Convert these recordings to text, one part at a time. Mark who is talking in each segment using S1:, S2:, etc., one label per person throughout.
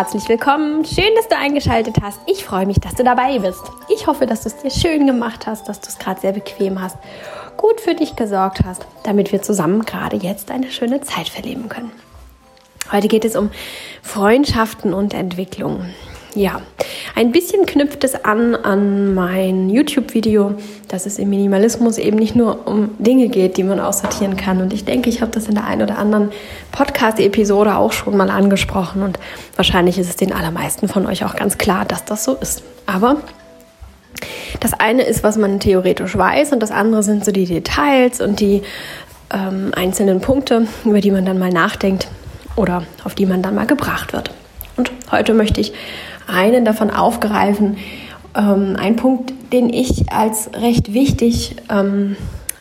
S1: herzlich willkommen. Schön, dass du eingeschaltet hast. Ich freue mich, dass du dabei bist. Ich hoffe, dass du es dir schön gemacht hast, dass du es gerade sehr bequem hast, gut für dich gesorgt hast, damit wir zusammen gerade jetzt eine schöne Zeit verleben können. Heute geht es um Freundschaften und Entwicklung. Ja, ein bisschen knüpft es an an mein YouTube-Video, dass es im Minimalismus eben nicht nur um Dinge geht, die man aussortieren kann. Und ich denke, ich habe das in der einen oder anderen Podcast-Episode auch schon mal angesprochen. Und wahrscheinlich ist es den allermeisten von euch auch ganz klar, dass das so ist. Aber das eine ist, was man theoretisch weiß, und das andere sind so die Details und die ähm, einzelnen Punkte, über die man dann mal nachdenkt oder auf die man dann mal gebracht wird. Und heute möchte ich einen davon aufgreifen. Ähm, ein Punkt, den ich als recht wichtig ähm,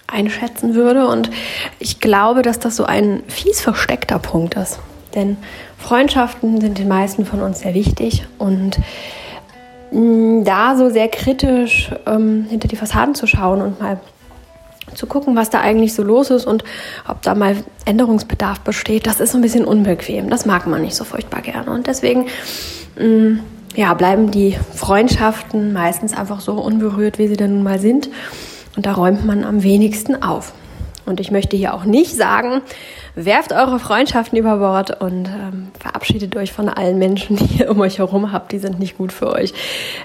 S1: einschätzen würde. Und ich glaube, dass das so ein fies versteckter Punkt ist. Denn Freundschaften sind den meisten von uns sehr wichtig. Und mh, mm, da so sehr kritisch ähm, hinter die Fassaden zu schauen und mal zu gucken, was da eigentlich so los ist und ob da mal Änderungsbedarf besteht, das ist so ein bisschen unbequem. Das mag man nicht so furchtbar gerne. Und deswegen mh, mm, ja, bleiben die Freundschaften meistens einfach so unberührt, wie sie dann nun mal sind. Und da räumt man am wenigsten auf. Und ich möchte hier auch nicht sagen, werft eure Freundschaften über Bord und ähm, verabschiedet euch von allen Menschen, die ihr um euch herum habt, die sind nicht gut für euch.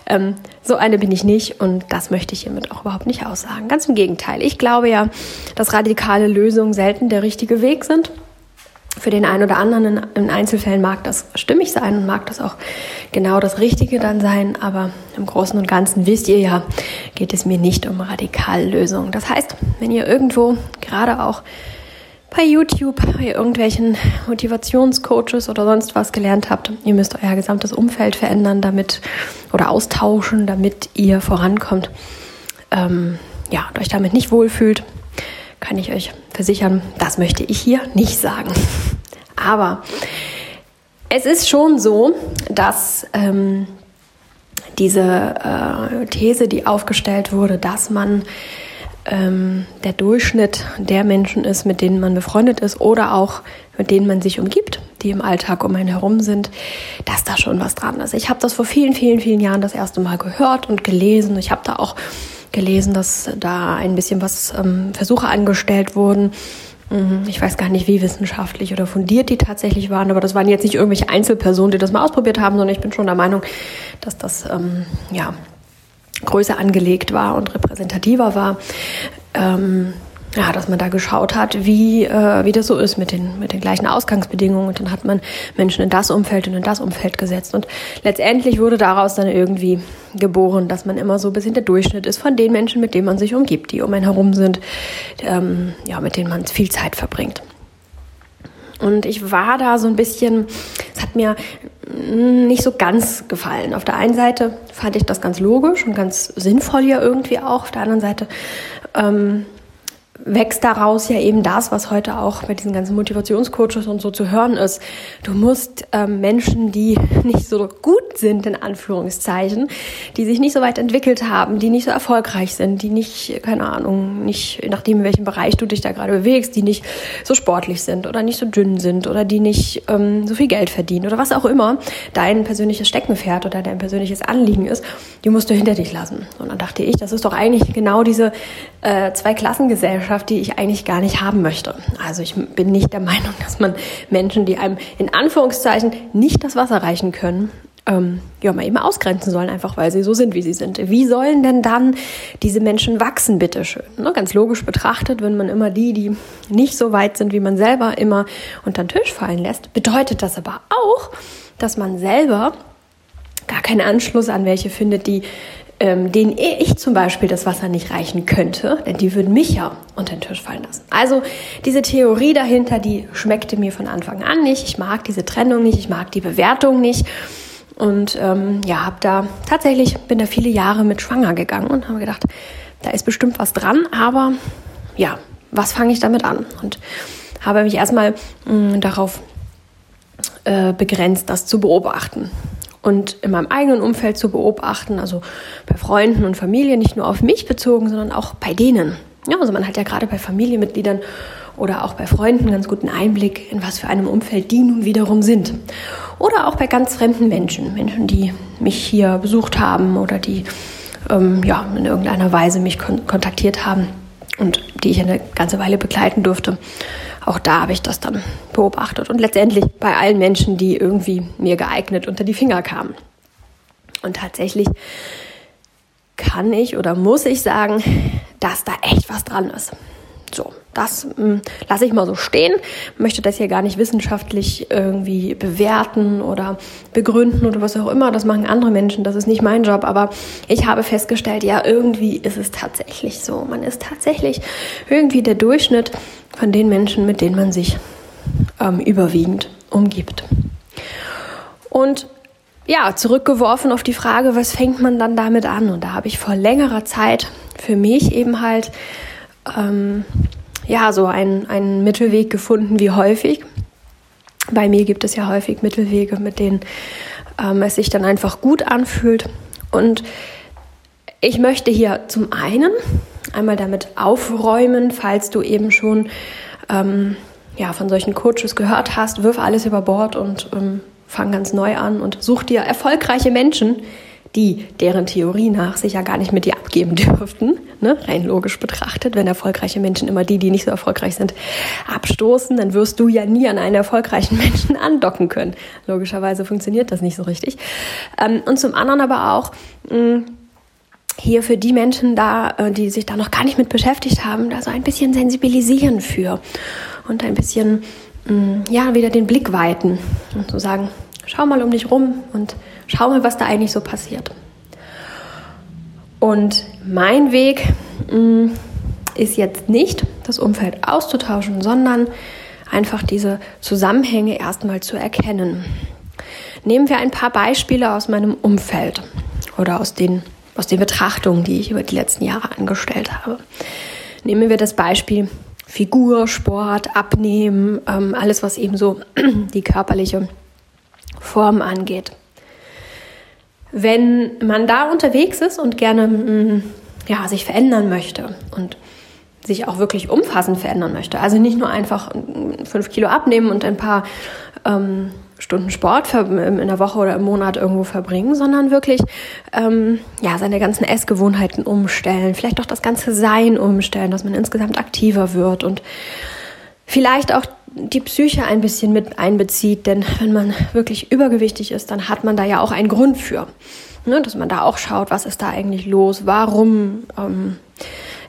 S1: Ähm, so eine bin ich nicht und das möchte ich hiermit auch überhaupt nicht aussagen. Ganz im Gegenteil. Ich glaube ja, dass radikale Lösungen selten der richtige Weg sind für den einen oder anderen in, in, Einzelfällen mag das stimmig sein und mag das auch genau das Richtige dann sein, aber im Großen und Ganzen wisst ihr ja, geht es mir nicht um Radikallösungen. Das heißt, wenn ihr irgendwo gerade auch bei YouTube, bei irgendwelchen Motivationscoaches oder sonst was gelernt habt, ihr müsst euer gesamtes Umfeld verändern, damit oder austauschen, damit ihr vorankommt, ähm, ja, und euch damit nicht wohlfühlt, kann ich euch versichern, das möchte ich hier nicht sagen. Aber es ist schon so, dass ähm, diese äh, These, die aufgestellt wurde, dass man ähm, der Durchschnitt der Menschen ist, mit denen man befreundet ist oder auch mit denen man sich umgibt, die im Alltag um einen herum sind, dass da schon was dran ist. Ich habe das vor vielen, vielen, vielen Jahren das erste Mal gehört und gelesen. Ich habe da auch gelesen, dass da ein bisschen was ähm, Versuche angestellt wurden. Mhm, ich weiß gar nicht, wie wissenschaftlich oder fundiert die tatsächlich waren, aber das waren jetzt nicht irgendwelche Einzelpersonen, die das mal ausprobiert haben, sondern ich bin schon der Meinung, dass das ähm, ja größer angelegt war und repräsentativer war. Ähm, ja, dass man da geschaut hat, wie, äh, wie das so ist mit den, mit den gleichen Ausgangsbedingungen. Und dann hat man Menschen in das Umfeld und in das Umfeld gesetzt. Und letztendlich wurde daraus dann irgendwie geboren, dass man immer so ein bisschen der Durchschnitt ist von den Menschen, mit denen man sich umgibt, die um einen herum sind, ähm, ja, mit denen man viel Zeit verbringt. Und ich war da so ein bisschen, es hat mir nicht so ganz gefallen. Auf der einen Seite fand ich das ganz logisch und ganz sinnvoll ja irgendwie auch. Auf der anderen Seite ähm, wächst daraus ja eben das, was heute auch bei diesen ganzen Motivationscoaches und so zu hören ist. Du musst ähm, Menschen, die nicht so gut sind, in Anführungszeichen, die sich nicht so weit entwickelt haben, die nicht so erfolgreich sind, die nicht, keine Ahnung, nicht, nachdem in welchem Bereich du dich da gerade bewegst, die nicht so sportlich sind oder nicht so dünn sind oder die nicht ähm, so viel Geld verdienen oder was auch immer dein persönliches Steckenpferd oder dein persönliches Anliegen ist, die musst du hinter dich lassen. Und dann dachte ich, das ist doch eigentlich genau diese äh, Zwei-Klassengesellschaft, Eigenschaft, die ich eigentlich gar nicht haben möchte. Also ich bin nicht der Meinung, dass man Menschen, die einem in Anführungszeichen nicht das Wasser reichen können, ähm, ja, mal eben ausgrenzen sollen, einfach weil sie so sind, wie sie sind. Wie sollen denn dann diese Menschen wachsen, bitteschön? Ne, ganz logisch betrachtet, wenn man immer die, die nicht so weit sind wie man selber, immer unter den Tisch fallen lässt, bedeutet das aber auch, dass man selber gar keinen Anschluss an welche findet, die ähm, denen ich zum Beispiel das Wasser nicht reichen könnte, denn die würden mich ja unter den Tisch fallen lassen. Also diese Theorie dahinter, die schmeckte mir von Anfang an nicht. Ich mag diese Trennung nicht, ich mag die Bewertung nicht. Und ähm, ja, habe da tatsächlich, bin da viele Jahre mit schwanger gegangen und habe gedacht, da ist bestimmt was dran, aber ja, was fange ich damit an? Und habe mich erstmal mh, mm, darauf äh, begrenzt, das zu beobachten und in meinem eigenen Umfeld zu beobachten, also bei Freunden und Familie, nicht nur auf mich bezogen, sondern auch bei denen. Ja, also man hat ja gerade bei Familienmitgliedern oder auch bei Freunden ganz guten Einblick, in was für einem Umfeld die nun wiederum sind. Oder auch bei ganz fremden Menschen, Menschen, die mich hier besucht haben oder die ähm, ja, in irgendeiner Weise mich kon kontaktiert haben und die ich eine ganze Weile begleiten durfte. Auch da habe ich das dann beobachtet und letztendlich bei allen Menschen, die irgendwie mir geeignet unter die Finger kamen. Und tatsächlich kann ich oder muss ich sagen, dass da echt was dran ist. So, das hm, lasse ich mal so stehen, möchte das hier gar nicht wissenschaftlich irgendwie bewerten oder begründen oder was auch immer. Das machen andere Menschen, das ist nicht mein Job. Aber ich habe festgestellt, ja, irgendwie ist es tatsächlich so. Man ist tatsächlich irgendwie der Durchschnitt von den Menschen, mit denen man sich ähm, überwiegend umgibt. Und ja, zurückgeworfen auf die Frage, was fängt man dann damit an? Und da habe ich vor längerer Zeit für mich eben halt ähm, ja so einen, einen Mittelweg gefunden, wie häufig. Bei mir gibt es ja häufig Mittelwege, mit denen ähm, es sich dann einfach gut anfühlt. Und ich möchte hier zum einen einmal damit aufräumen, falls du eben schon ähm, ja, von solchen Coaches gehört hast, wirf alles über Bord und ähm, fang ganz neu an und such dir erfolgreiche Menschen, die deren Theorie nach sich ja gar nicht mit dir abgeben dürften, ne? rein logisch betrachtet. Wenn erfolgreiche Menschen immer die, die nicht so erfolgreich sind, abstoßen, dann wirst du ja nie an einen erfolgreichen Menschen andocken können. Logischerweise funktioniert das nicht so richtig. Ähm, und zum anderen aber auch, mh, hier für die Menschen da, äh, die sich da noch gar nicht mit beschäftigt haben, da so ein bisschen sensibilisieren für und ein bisschen, ja, wieder den Blick weiten und so sagen, schau mal um dich rum und schau mal, was da eigentlich so passiert. Und mein Weg mm, ist jetzt nicht, das Umfeld auszutauschen, sondern einfach diese Zusammenhänge erstmal zu erkennen. Nehmen wir ein paar Beispiele aus meinem Umfeld oder aus den, aus den Betrachtungen, die ich über die letzten Jahre angestellt habe. Nehmen wir das Beispiel Figur, Sport, Abnehmen, ähm, alles, was eben so die körperliche Form angeht. Wenn man da unterwegs ist und gerne mm, ja, sich verändern möchte und sich auch wirklich umfassend verändern möchte, also nicht nur einfach mm, fünf Kilo abnehmen und ein paar ähm, Stunden Sport in der Woche oder im Monat irgendwo verbringen, sondern wirklich ähm, ja, seine ganzen Essgewohnheiten umstellen, vielleicht auch das ganze Sein umstellen, dass man insgesamt aktiver wird und vielleicht auch die Psyche ein bisschen mit einbezieht, denn wenn man wirklich übergewichtig ist, dann hat man da ja auch einen Grund für. Ne, dass man da auch schaut, was ist da eigentlich los, warum ähm,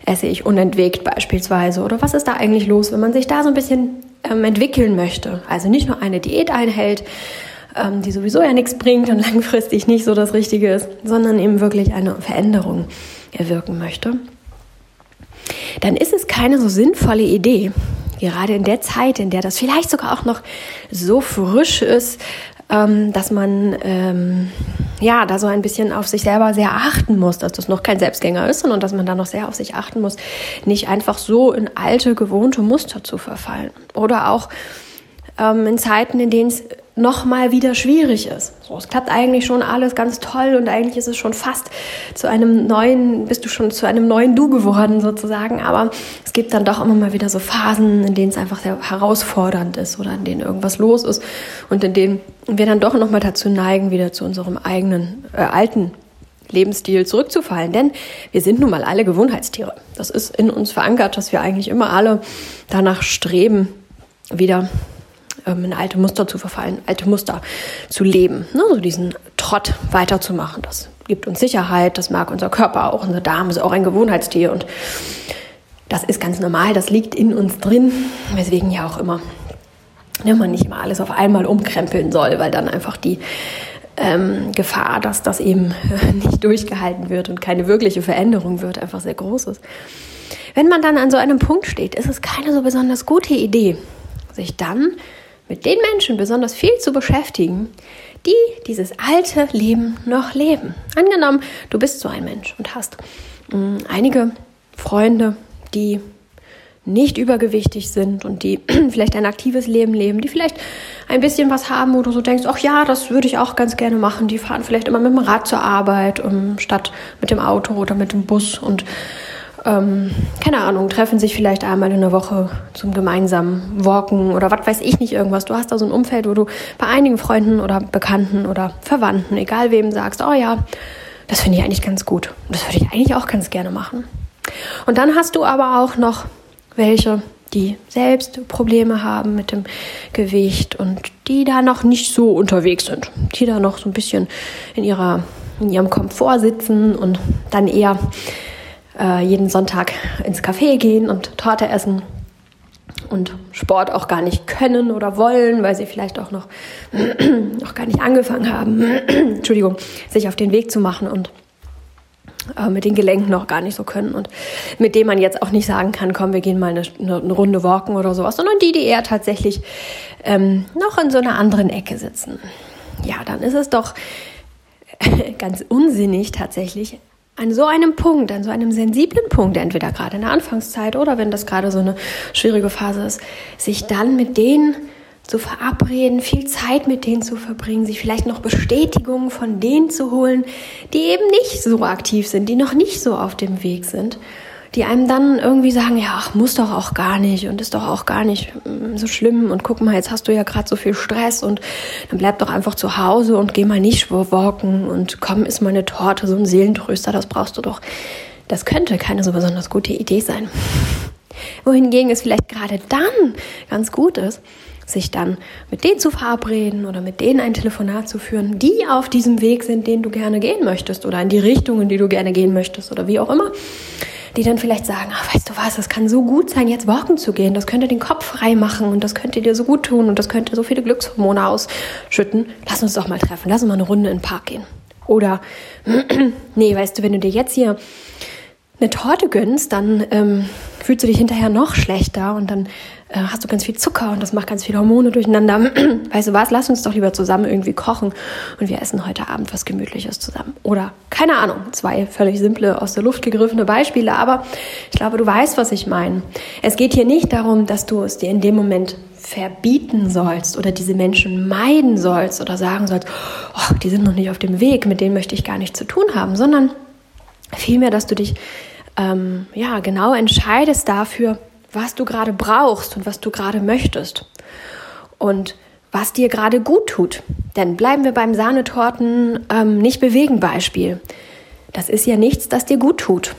S1: esse ich unentwegt beispielsweise? Oder was ist da eigentlich los, wenn man sich da so ein bisschen ähm, entwickeln möchte. Also nicht nur eine Diät einhält, ähm, die sowieso ja nichts bringt und langfristig nicht so das Richtige ist, sondern eben wirklich eine Veränderung erwirken möchte. Dann ist es keine so sinnvolle Idee, gerade in der Zeit, in der das vielleicht sogar auch noch so frisch ist, ähm, dass man ähm, ja da so ein bisschen auf sich selber sehr achten muss, dass das noch kein Selbstgänger ist, sondern dass man da noch sehr auf sich achten muss, nicht einfach so in alte, gewohnte Muster zu verfallen. Oder auch ähm, in Zeiten, in denen es nochmal wieder schwierig ist. So, es klappt eigentlich schon alles ganz toll und eigentlich ist es schon fast zu einem neuen, bist du schon zu einem neuen Du geworden sozusagen. Aber es gibt dann doch immer mal wieder so Phasen, in denen es einfach sehr herausfordernd ist oder in denen irgendwas los ist und in denen wir dann doch nochmal dazu neigen, wieder zu unserem eigenen äh, alten Lebensstil zurückzufallen. Denn wir sind nun mal alle Gewohnheitstiere. Das ist in uns verankert, dass wir eigentlich immer alle danach streben, wieder ähm, in alte Muster zu verfallen, alte Muster zu leben, ne? so diesen Trott weiterzumachen. Das gibt uns Sicherheit, das mag unser Körper auch, unser Darm ist auch ein Gewohnheitstier und das ist ganz normal, das liegt in uns drin, weswegen ja auch immer ne, man nicht immer alles auf einmal umkrempeln soll, weil dann einfach die ähm, Gefahr, dass das eben nicht durchgehalten wird und keine wirkliche Veränderung wird, einfach sehr groß ist. Wenn man dann an so einem Punkt steht, ist es keine so besonders gute Idee, sich dann mit den Menschen besonders viel zu beschäftigen, die dieses alte Leben noch leben. Angenommen, du bist so ein Mensch und hast mh, mm, einige Freunde, die nicht übergewichtig sind und die vielleicht ein aktives Leben leben, die vielleicht ein bisschen was haben, wo du so denkst, ach ja, das würde ich auch ganz gerne machen. Die fahren vielleicht immer mit dem Rad zur Arbeit um, statt mit dem Auto oder mit dem Bus und ähm, keine Ahnung, treffen sich vielleicht einmal in der Woche zum gemeinsamen Walken oder was weiß ich nicht irgendwas. Du hast da so ein Umfeld, wo du bei einigen Freunden oder Bekannten oder Verwandten, egal wem, sagst, oh ja, das finde ich eigentlich ganz gut. Das würde ich eigentlich auch ganz gerne machen. Und dann hast du aber auch noch welche, die selbst Probleme haben mit dem Gewicht und die da noch nicht so unterwegs sind, die da noch so ein bisschen in ihrer in ihrem Komfort sitzen und dann eher äh, jeden Sonntag ins Café gehen und Torte essen und Sport auch gar nicht können oder wollen, weil sie vielleicht auch noch, noch gar nicht angefangen haben, Entschuldigung, sich auf den Weg zu machen und äh, mit den Gelenken noch gar nicht so können und mit dem man jetzt auch nicht sagen kann, komm, wir gehen mal eine, eine, Runde walken oder sowas, sondern die, die eher tatsächlich ähm, noch in so einer anderen Ecke sitzen. Ja, dann ist es doch ganz unsinnig tatsächlich, an so einem Punkt, an so einem sensiblen Punkt, entweder gerade in der Anfangszeit oder wenn das gerade so eine schwierige Phase ist, sich dann mit denen zu verabreden, viel Zeit mit denen zu verbringen, sich vielleicht noch Bestätigungen von denen zu holen, die eben nicht so aktiv sind, die noch nicht so auf dem Weg sind die einem dann irgendwie sagen, ja, ach, muss doch auch gar nicht und ist doch auch gar nicht mm, so schlimm und guck mal, jetzt hast du ja gerade so viel Stress und dann bleib doch einfach zu Hause und geh mal nicht walken und komm, isst mal eine Torte, so ein Seelentröster, das brauchst du doch. Das könnte keine so besonders gute Idee sein. Wohingegen es vielleicht gerade dann ganz gut ist, sich dann mit denen zu verabreden oder mit denen ein Telefonat zu führen, die auf diesem Weg sind, den du gerne gehen möchtest oder in die Richtung, in die du gerne gehen möchtest oder wie auch immer die dann vielleicht sagen, ach, weißt du was, es kann so gut sein, jetzt walken zu gehen, das könnte den Kopf frei machen und das könnte dir so gut tun und das könnte so viele Glückshormone ausschütten. Lass uns doch mal treffen, lass uns mal eine Runde in den Park gehen. Oder, nee, weißt du, wenn du dir jetzt hier eine Torte gönnst, dann ähm, fühlst du dich hinterher noch schlechter und dann äh, hast du ganz viel Zucker und das macht ganz viele Hormone durcheinander. weißt du was, lass uns doch lieber zusammen irgendwie kochen und wir essen heute Abend was Gemütliches zusammen. Oder keine Ahnung, zwei völlig simple, aus der Luft gegriffene Beispiele, aber ich glaube, du weißt, was ich meine. Es geht hier nicht darum, dass du es dir in dem Moment verbieten sollst oder diese Menschen meiden sollst oder sagen sollst, oh, die sind noch nicht auf dem Weg, mit denen möchte ich gar nichts zu tun haben, sondern vielmehr, dass du dich ähm, ja genau entscheidest dafür, was du gerade brauchst und was du gerade möchtest und was dir gerade gut tut. Denn bleiben wir beim Sahnetorten ähm, nicht bewegen Beispiel. Das ist ja nichts, das dir gut tut.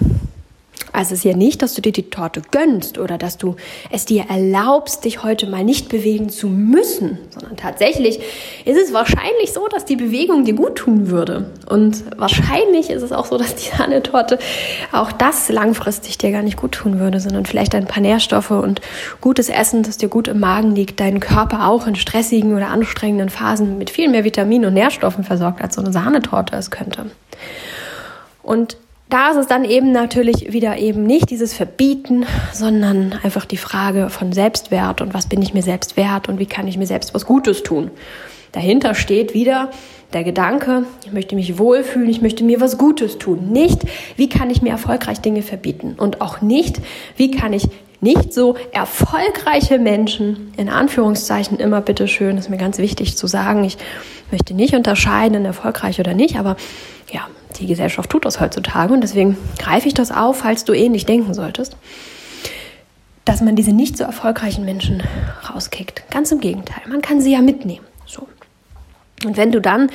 S1: Also es ist ja nicht, dass du dir die Torte gönnst oder dass du es dir erlaubst, dich heute mal nicht bewegen zu müssen, sondern tatsächlich ist es wahrscheinlich so, dass die Bewegung dir gut tun würde. Und wahrscheinlich ist es auch so, dass die Sahnetorte auch das langfristig dir gar nicht gut tun würde, sondern vielleicht ein paar Nährstoffe und gutes Essen, das dir gut im Magen liegt, deinen Körper auch in stressigen oder anstrengenden Phasen mit viel mehr Vitaminen und Nährstoffen versorgt, als so eine Sahnetorte es könnte. Und da ist es dann eben natürlich wieder eben nicht dieses Verbieten, sondern einfach die Frage von Selbstwert und was bin ich mir selbst wert und wie kann ich mir selbst was Gutes tun. Dahinter steht wieder der Gedanke, ich möchte mich wohlfühlen, ich möchte mir was Gutes tun. Nicht, wie kann ich mir erfolgreich Dinge verbieten und auch nicht, wie kann ich nicht so erfolgreiche Menschen, in Anführungszeichen immer bitteschön, ist mir ganz wichtig zu sagen, ich möchte nicht unterscheiden, erfolgreich oder nicht, aber ja, die Gesellschaft tut das heutzutage und deswegen greife ich das auf, falls du ähnlich denken solltest, dass man diese nicht so erfolgreichen Menschen rauskickt. Ganz im Gegenteil, man kann sie ja mitnehmen. So. Und wenn du dann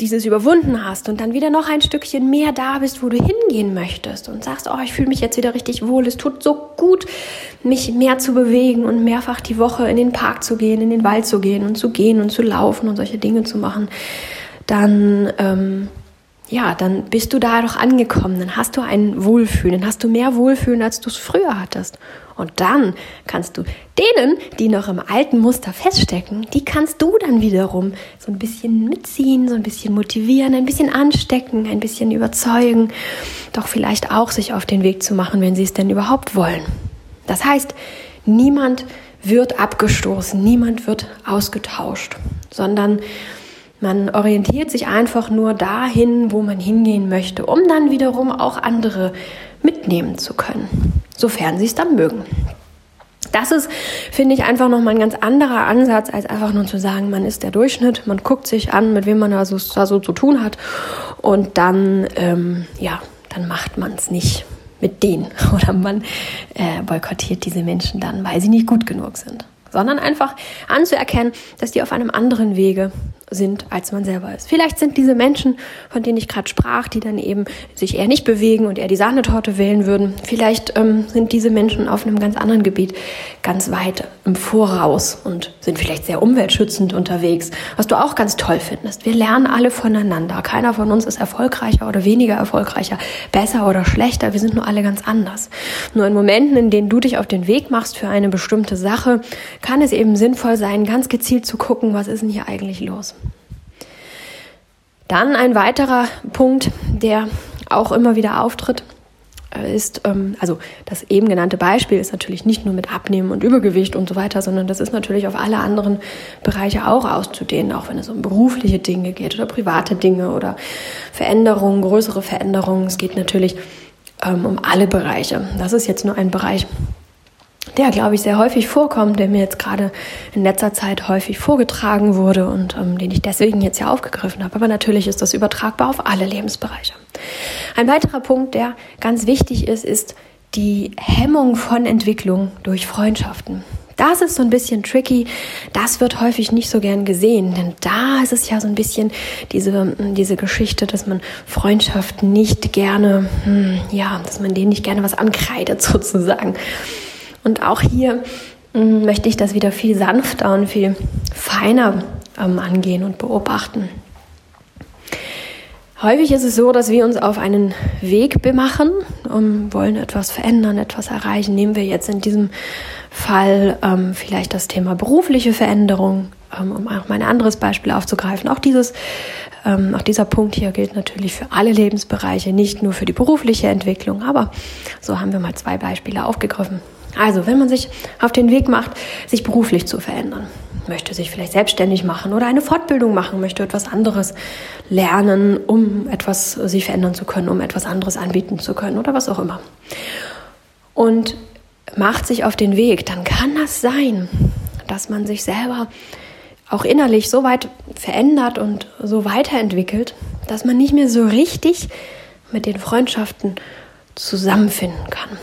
S1: dieses überwunden hast und dann wieder noch ein Stückchen mehr da bist, wo du hingehen möchtest und sagst, oh, ich fühle mich jetzt wieder richtig wohl, es tut so gut, mich mehr zu bewegen und mehrfach die Woche in den Park zu gehen, in den Wald zu gehen und zu gehen und zu laufen und solche Dinge zu machen, dann ähm, ja, dann bist du da doch angekommen, dann hast du ein Wohlfühlen, dann hast du mehr Wohlfühlen, als du es früher hattest. Und dann kannst du denen, die noch im alten Muster feststecken, die kannst du dann wiederum so ein bisschen mitziehen, so ein bisschen motivieren, ein bisschen anstecken, ein bisschen überzeugen, doch vielleicht auch sich auf den Weg zu machen, wenn sie es denn überhaupt wollen. Das heißt, niemand wird abgestoßen, niemand wird ausgetauscht, sondern man orientiert sich einfach nur dahin, wo man hingehen möchte, um dann wiederum auch andere mitnehmen zu können, sofern sie es dann mögen. Das ist, finde ich, einfach nochmal ein ganz anderer Ansatz, als einfach nur zu sagen, man ist der Durchschnitt, man guckt sich an, mit wem man da so, da so zu tun hat. Und dann, ähm, ja, dann macht man es nicht mit denen. Oder man äh, boykottiert diese Menschen dann, weil sie nicht gut genug sind. Sondern einfach anzuerkennen, dass die auf einem anderen Wege sind, als man selber ist. Vielleicht sind diese Menschen, von denen ich gerade sprach, die dann eben sich eher nicht bewegen und eher die Sahnetorte wählen würden, vielleicht ähm, sind diese Menschen auf einem ganz anderen Gebiet ganz weit im Voraus und sind vielleicht sehr umweltschützend unterwegs, was du auch ganz toll findest. Wir lernen alle voneinander. Keiner von uns ist erfolgreicher oder weniger erfolgreicher, besser oder schlechter. Wir sind nur alle ganz anders. Nur in Momenten, in denen du dich auf den Weg machst für eine bestimmte Sache, kann es eben sinnvoll sein, ganz gezielt zu gucken, was ist denn hier eigentlich los. Dann ein weiterer Punkt, der auch immer wieder auftritt, äh, ist, ähm, also das eben genannte Beispiel ist natürlich nicht nur mit Abnehmen und Übergewicht und so weiter, sondern das ist natürlich auf alle anderen Bereiche auch auszudehnen, auch wenn es um berufliche Dinge geht oder private Dinge oder Veränderungen, größere Veränderungen. Es geht natürlich ähm, um alle Bereiche. Das ist jetzt nur ein Bereich, der, glaube ich, sehr häufig vorkommt, der mir jetzt gerade in letzter Zeit häufig vorgetragen wurde und ähm, den ich deswegen jetzt ja aufgegriffen habe. Aber natürlich ist das übertragbar auf alle Lebensbereiche. Ein weiterer Punkt, der ganz wichtig ist, ist die Hemmung von Entwicklung durch Freundschaften. Das ist so ein bisschen tricky. Das wird häufig nicht so gern gesehen, denn da ist es ja so ein bisschen diese, diese Geschichte, dass man Freundschaften nicht gerne, hm, ja, dass man denen nicht gerne was ankreidet sozusagen. Und auch hier ähm, möchte ich das wieder viel sanfter und viel feiner ähm, angehen und beobachten. Häufig ist es so, dass wir uns auf einen Weg bemachen und wollen etwas verändern, etwas erreichen. Nehmen wir jetzt in diesem Fall ähm, vielleicht das Thema berufliche Veränderung, ähm, um auch mal ein anderes Beispiel aufzugreifen. Auch dieses, ähm, auch dieser Punkt hier gilt natürlich für alle Lebensbereiche, nicht nur für die berufliche Entwicklung. Aber so haben wir mal zwei Beispiele aufgegriffen. Also, wenn man sich auf den Weg macht, sich beruflich zu verändern, möchte sich vielleicht selbstständig machen oder eine Fortbildung machen, möchte etwas anderes lernen, um etwas sich verändern zu können, um etwas anderes anbieten zu können oder was auch immer. Und macht sich auf den Weg, dann kann das sein, dass man sich selber auch innerlich so weit verändert und so weiterentwickelt, dass man nicht mehr so richtig mit den Freundschaften zusammenfinden kann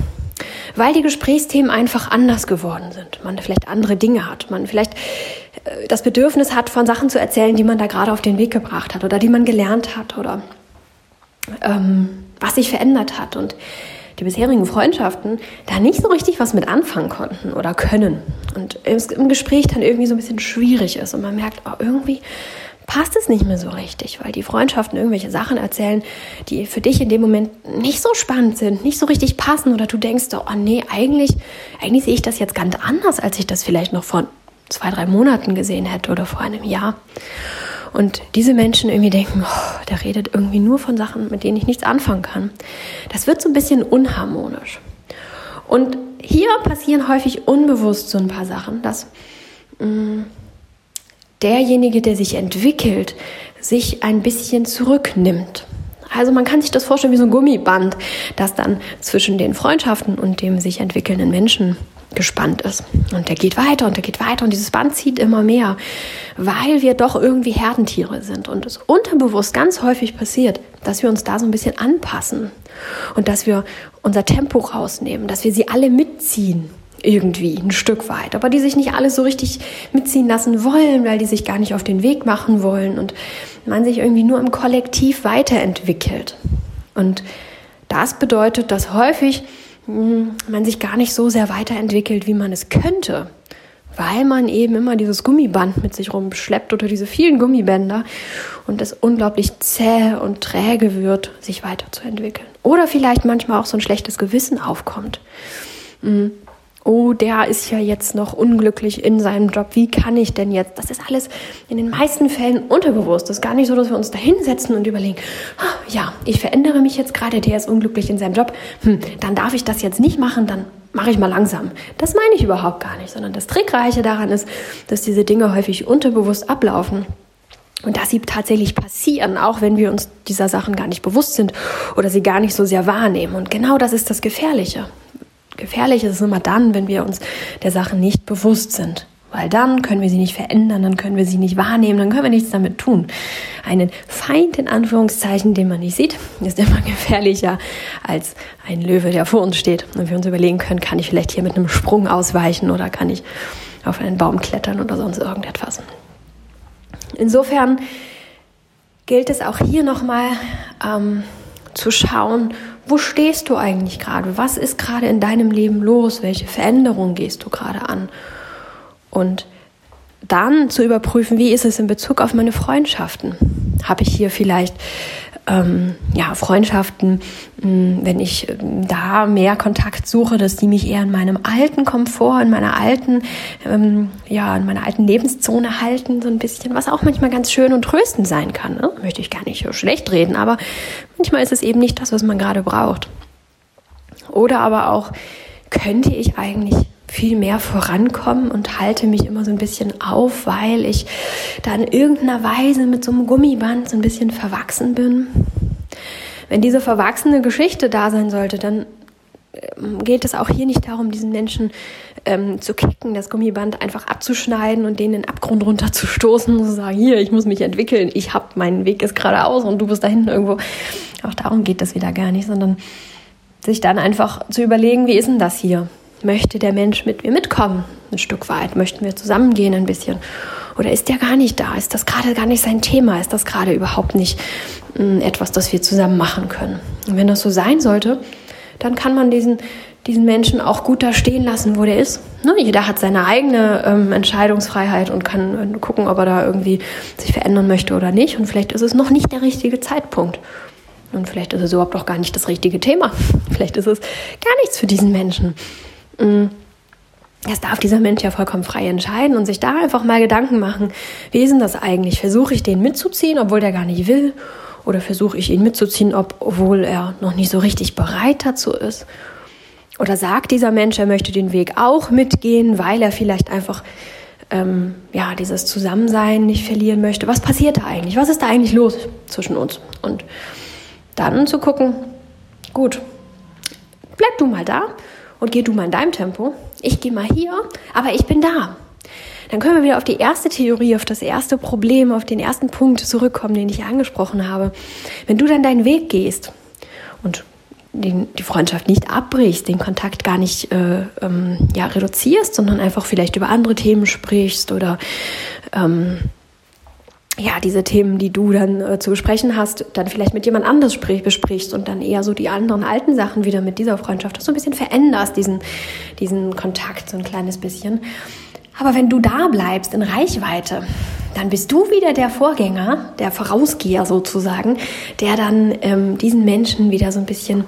S1: weil die Gesprächsthemen einfach anders geworden sind. Man vielleicht andere Dinge hat, man vielleicht äh, das Bedürfnis hat, von Sachen zu erzählen, die man da gerade auf den Weg gebracht hat oder die man gelernt hat oder ähm, was sich verändert hat. Und die bisherigen Freundschaften da nicht so richtig was mit anfangen konnten oder können. Und im Gespräch dann irgendwie so ein bisschen schwierig ist und man merkt, oh, irgendwie passt es nicht mehr so richtig, weil die Freundschaften irgendwelche Sachen erzählen, die für dich in dem Moment nicht so spannend sind, nicht so richtig passen oder du denkst, oh nee, eigentlich, eigentlich sehe ich das jetzt ganz anders, als ich das vielleicht noch vor zwei, drei Monaten gesehen hätte oder vor einem Jahr. Und diese Menschen irgendwie denken, oh, der redet irgendwie nur von Sachen, mit denen ich nichts anfangen kann. Das wird so ein bisschen unharmonisch. Und hier passieren häufig unbewusst so ein paar Sachen, dass mh, mm, derjenige, der sich entwickelt, sich ein bisschen zurücknimmt. Also man kann sich das vorstellen wie so ein Gummiband, das dann zwischen den Freundschaften und dem sich entwickelnden Menschen gespannt ist. Und der geht weiter und der geht weiter und dieses Band zieht immer mehr, weil wir doch irgendwie Herdentiere sind und es unterbewusst ganz häufig passiert, dass wir uns da so ein bisschen anpassen und dass wir unser Tempo rausnehmen, dass wir sie alle mitziehen irgendwie ein Stück weit, aber die sich nicht alle so richtig mitziehen lassen wollen, weil die sich gar nicht auf den Weg machen wollen und man sich irgendwie nur im Kollektiv weiterentwickelt. Und das bedeutet, dass häufig hm, man sich gar nicht so sehr weiterentwickelt, wie man es könnte, weil man eben immer dieses Gummiband mit sich rumschleppt oder diese vielen Gummibänder und es unglaublich zäh und träge wird, sich weiterzuentwickeln. Oder vielleicht manchmal auch so ein schlechtes Gewissen aufkommt. Oh, der ist ja jetzt noch unglücklich in seinem Job, wie kann ich denn jetzt? Das ist alles in den meisten Fällen unterbewusst. Das ist gar nicht so, dass wir uns da hinsetzen und überlegen, oh, ja, ich verändere mich jetzt gerade, der ist unglücklich in seinem Job, hm, dann darf ich das jetzt nicht machen, dann mache ich mal langsam. Das meine ich überhaupt gar nicht, sondern das Trickreiche daran ist, dass diese Dinge häufig unterbewusst ablaufen. Und dass sie tatsächlich passieren, auch wenn wir uns dieser Sachen gar nicht bewusst sind oder sie gar nicht so sehr wahrnehmen. Und genau das ist das Gefährliche. Gefährlich ist es immer dann, wenn wir uns der Sache nicht bewusst sind. Weil dann können wir sie nicht verändern, dann können wir sie nicht wahrnehmen, dann können wir nichts damit tun. Einen Feind in Anführungszeichen, den man nicht sieht, ist immer gefährlicher als ein Löwe, der vor uns steht. Und wir uns überlegen können, kann ich vielleicht hier mit einem Sprung ausweichen oder kann ich auf einen Baum klettern oder sonst irgendetwas. Insofern gilt es auch hier nochmal ähm, zu schauen, wo stehst du eigentlich gerade? Was ist gerade in deinem Leben los? Welche Veränderungen gehst du gerade an? Und dann zu überprüfen, wie ist es in Bezug auf meine Freundschaften? Habe ich hier vielleicht ähm, ja, Freundschaften, mh, wenn ich ähm, da mehr Kontakt suche, dass die mich eher in meinem alten Komfort, in meiner alten, ähm, ja, in meiner alten Lebenszone halten, so ein bisschen, was auch manchmal ganz schön und tröstend sein kann. Ne? Möchte ich gar nicht so schlecht reden, aber manchmal ist es eben nicht das, was man gerade braucht. Oder aber auch, könnte ich eigentlich viel mehr vorankommen und halte mich immer so ein bisschen auf, weil ich da in irgendeiner Weise mit so einem Gummiband so ein bisschen verwachsen bin. Wenn diese verwachsene Geschichte da sein sollte, dann ähm, geht es auch hier nicht darum, diesen Menschen ähm, zu kicken, das Gummiband einfach abzuschneiden und den in den Abgrund runterzustoßen und zu sagen, hier, ich muss mich entwickeln, ich habe meinen Weg ist geradeaus und du bist da hinten irgendwo. Auch darum geht das wieder gar nicht, sondern sich dann einfach zu überlegen, wie ist denn das hier? Möchte der Mensch mit mir mitkommen, ein Stück weit? Möchten wir zusammengehen ein bisschen? Oder ist der gar nicht da? Ist das gerade gar nicht sein Thema? Ist das gerade überhaupt nicht hm, etwas, das wir zusammen machen können? Und wenn das so sein sollte, dann kann man diesen, diesen Menschen auch gut da stehen lassen, wo der ist. Ne? Jeder hat seine eigene ähm, Entscheidungsfreiheit und kann äh, gucken, ob er da irgendwie sich verändern möchte oder nicht. Und vielleicht ist es noch nicht der richtige Zeitpunkt. Und vielleicht ist es überhaupt auch gar nicht das richtige Thema. Vielleicht ist es gar nichts für diesen Menschen. Mm. Das darf dieser Mensch ja vollkommen frei entscheiden und sich da einfach mal Gedanken machen, wie ist denn das eigentlich? Versuche ich den mitzuziehen, obwohl der gar nicht will? Oder versuche ich ihn mitzuziehen, obwohl er noch nicht so richtig bereit dazu ist? Oder sagt dieser Mensch, er möchte den Weg auch mitgehen, weil er vielleicht einfach ähm, ja, dieses Zusammensein nicht verlieren möchte? Was passiert da eigentlich? Was ist da eigentlich los zwischen uns? Und dann zu gucken, gut, bleib du mal da und geh du mal in deinem Tempo. Ich gehe mal hier, aber ich bin da. Dann können wir wieder auf die erste Theorie, auf das erste Problem, auf den ersten Punkt zurückkommen, den ich angesprochen habe. Wenn du dann deinen Weg gehst und den, die Freundschaft nicht abbrichst, den Kontakt gar nicht äh, ähm, ja, reduzierst, sondern einfach vielleicht über andere Themen sprichst oder ähm, ja, diese Themen, die du dann äh, zu besprechen hast, dann vielleicht mit jemand anders sprich, besprichst und dann eher so die anderen alten Sachen wieder mit dieser Freundschaft, dass du ein bisschen veränderst, diesen, diesen Kontakt so ein kleines bisschen. Aber wenn du da bleibst in Reichweite, dann bist du wieder der Vorgänger, der Vorausgeher sozusagen, der dann ähm, diesen Menschen wieder so ein bisschen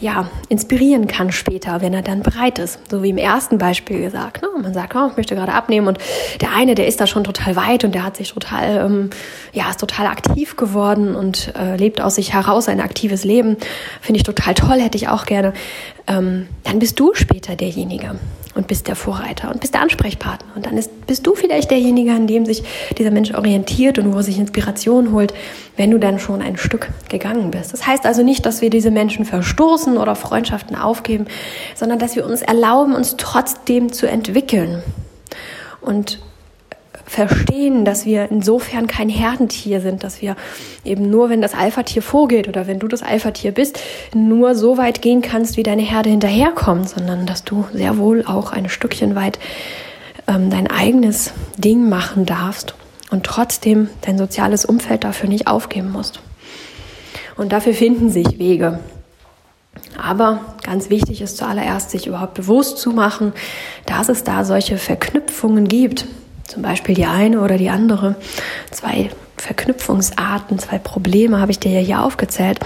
S1: ja, inspirieren kann später, wenn er dann bereit ist. So wie im ersten Beispiel gesagt. Ne? Man sagt, oh, ich möchte gerade abnehmen und der eine, der ist da schon total weit und der hat sich total, ähm, ja, ist total aktiv geworden und äh, lebt aus sich heraus ein aktives Leben. Finde ich total toll, hätte ich auch gerne. Ähm, dann bist du später derjenige, und bist der Vorreiter und bist der Ansprechpartner. Und dann ist, bist du vielleicht derjenige, an dem sich dieser Mensch orientiert und wo er sich Inspiration holt, wenn du dann schon ein Stück gegangen bist. Das heißt also nicht, dass wir diese Menschen verstoßen oder Freundschaften aufgeben, sondern dass wir uns erlauben, uns trotzdem zu entwickeln. Und verstehen, dass wir insofern kein Herdentier sind, dass wir eben nur, wenn das Alpha-Tier vorgeht oder wenn du das Alpha-Tier bist, nur so weit gehen kannst, wie deine Herde hinterherkommt, sondern dass du sehr wohl auch ein Stückchen weit ähm, dein eigenes Ding machen darfst und trotzdem dein soziales Umfeld dafür nicht aufgeben musst. Und dafür finden sich Wege. Aber ganz wichtig ist zuallererst, sich überhaupt bewusst zu machen, dass es da solche Verknüpfungen gibt zum Beispiel die eine oder die andere. Zwei Verknüpfungsarten, zwei Probleme habe ich dir ja hier aufgezählt.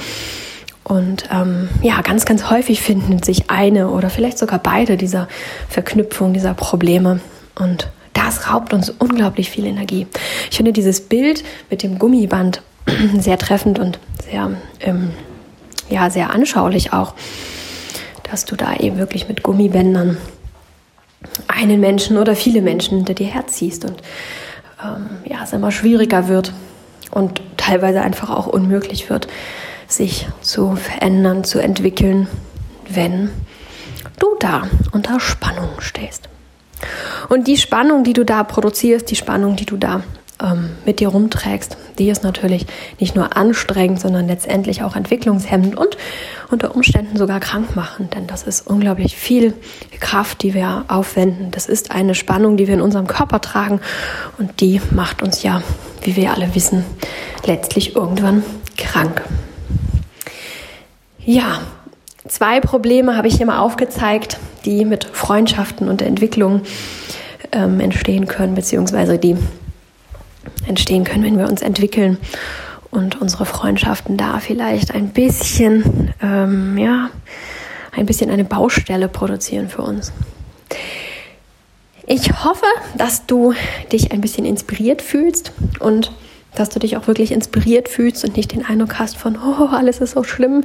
S1: Und ähm, ja, ganz, ganz häufig finden sich eine oder vielleicht sogar beide dieser Verknüpfungen, dieser Probleme. Und das raubt uns unglaublich viel Energie. Ich finde dieses Bild mit dem Gummiband sehr treffend und sehr, ähm, ja, sehr anschaulich auch, dass du da eben wirklich mit Gummibändern einen Menschen oder viele Menschen hinter dir herziehst und ähm, ja, es immer schwieriger wird und teilweise einfach auch unmöglich wird, sich zu verändern, zu entwickeln, wenn du da unter Spannung stehst. Und die Spannung, die du da produzierst, die Spannung, die du da ähm, mit dir rumträgst, die ist natürlich nicht nur anstrengend, sondern letztendlich auch entwicklungshemmend und unter Umständen sogar krankmachend, denn das ist unglaublich viel Kraft, die wir aufwenden. Das ist eine Spannung, die wir in unserem Körper tragen und die macht uns ja, wie wir alle wissen, letztlich irgendwann krank. Ja, zwei Probleme habe ich hier mal aufgezeigt, die mit Freundschaften und Entwicklung ähm, entstehen können, beziehungsweise die entstehen können, wenn wir uns entwickeln und unsere Freundschaften da vielleicht ein bisschen, ähm, ja, ein bisschen eine Baustelle produzieren für uns. Ich hoffe, dass du dich ein bisschen inspiriert fühlst und dass du dich auch wirklich inspiriert fühlst und nicht den Eindruck hast von, oh, alles ist so schlimm.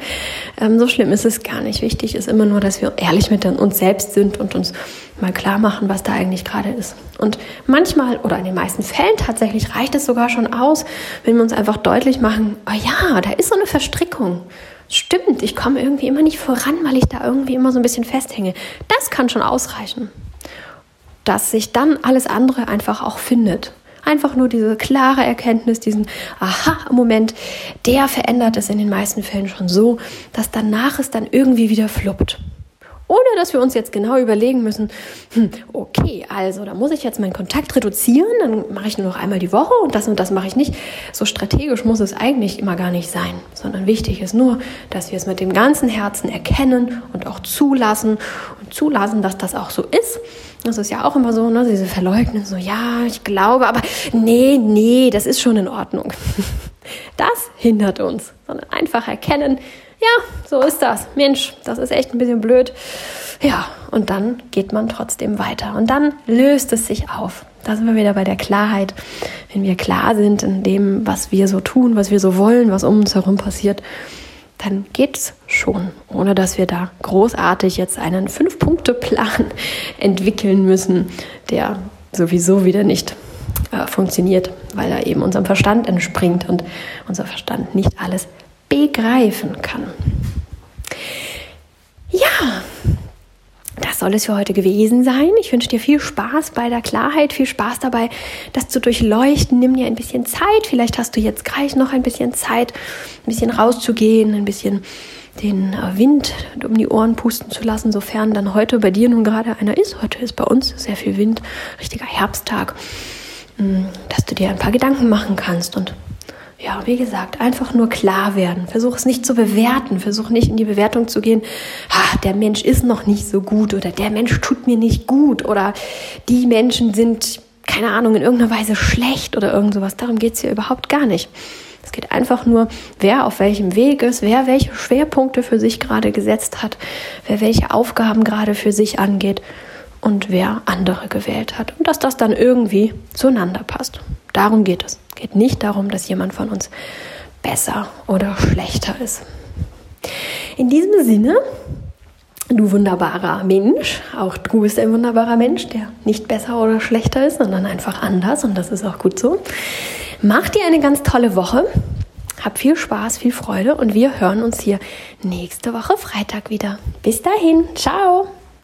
S1: Ähm, so schlimm ist es gar nicht. Wichtig ist immer nur, dass wir ehrlich mit uns selbst sind und uns mal klar machen, was da eigentlich gerade ist. Und manchmal oder in den meisten Fällen tatsächlich reicht es sogar schon aus, wenn wir uns einfach deutlich machen, oh ja, da ist so eine Verstrickung. Stimmt, ich komme irgendwie immer nicht voran, weil ich da irgendwie immer so ein bisschen festhänge. Das kann schon ausreichen. Dass sich dann alles andere einfach auch findet. Einfach nur diese klare Erkenntnis, diesen Aha-Moment, der verändert es in den meisten Fällen schon so, dass danach es dann irgendwie wieder fluppt. Ohne dass wir uns jetzt genau überlegen müssen, hm, okay, also da muss ich jetzt meinen Kontakt reduzieren, dann mache ich nur noch einmal die Woche und das und das mache ich nicht. So strategisch muss es eigentlich immer gar nicht sein, sondern wichtig ist nur, dass wir es mit dem ganzen Herzen erkennen und auch zulassen und zulassen, dass das auch so ist. Das ist ja auch immer so, ne, diese Verleugnen, so, ja, ich glaube, aber nee, nee, das ist schon in Ordnung. Das hindert uns, sondern einfach erkennen, ja, so ist das. Mensch, das ist echt ein bisschen blöd. Ja, und dann geht man trotzdem weiter. Und dann löst es sich auf. Da sind wir wieder bei der Klarheit. Wenn wir klar sind in dem, was wir so tun, was wir so wollen, was um uns herum passiert, dann geht's schon, ohne dass wir da großartig jetzt einen Fünf-Punkte-Plan entwickeln müssen, der sowieso wieder nicht äh, funktioniert, weil er eben unserem Verstand entspringt und unser Verstand nicht alles begreifen kann. Ja, das soll es für heute gewesen sein. Ich wünsche dir viel Spaß bei der Klarheit, viel Spaß dabei, das zu durchleuchten. Nimm dir ein bisschen Zeit. Vielleicht hast du jetzt gleich noch ein bisschen Zeit, ein bisschen rauszugehen, ein bisschen den Wind um die Ohren pusten zu lassen, sofern dann heute bei dir nun gerade einer ist. Heute ist bei uns sehr viel Wind, richtiger Herbsttag, mm, dass du dir ein paar Gedanken machen kannst und ja, wie gesagt, einfach nur klar werden. Versuch es nicht zu bewerten. Versuch nicht in die Bewertung zu gehen, ah, der Mensch ist noch nicht so gut oder der Mensch tut mir nicht gut oder die Menschen sind, keine Ahnung, in irgendeiner Weise schlecht oder irgend sowas. Darum geht's hier überhaupt gar nicht. Es geht einfach nur, wer auf welchem Weg ist, wer welche Schwerpunkte für sich gerade gesetzt hat, wer welche Aufgaben gerade für sich angeht und wer andere gewählt hat. Und dass das dann irgendwie zueinander passt. Darum geht es geht nicht darum, dass jemand von uns besser oder schlechter ist. In diesem Sinne, du wunderbarer Mensch, auch du bist ein wunderbarer Mensch, der nicht besser oder schlechter ist, sondern einfach anders und das ist auch gut so. Mach dir eine ganz tolle Woche. Hab viel Spaß, viel Freude und wir hören uns hier nächste Woche Freitag wieder. Bis dahin, ciao!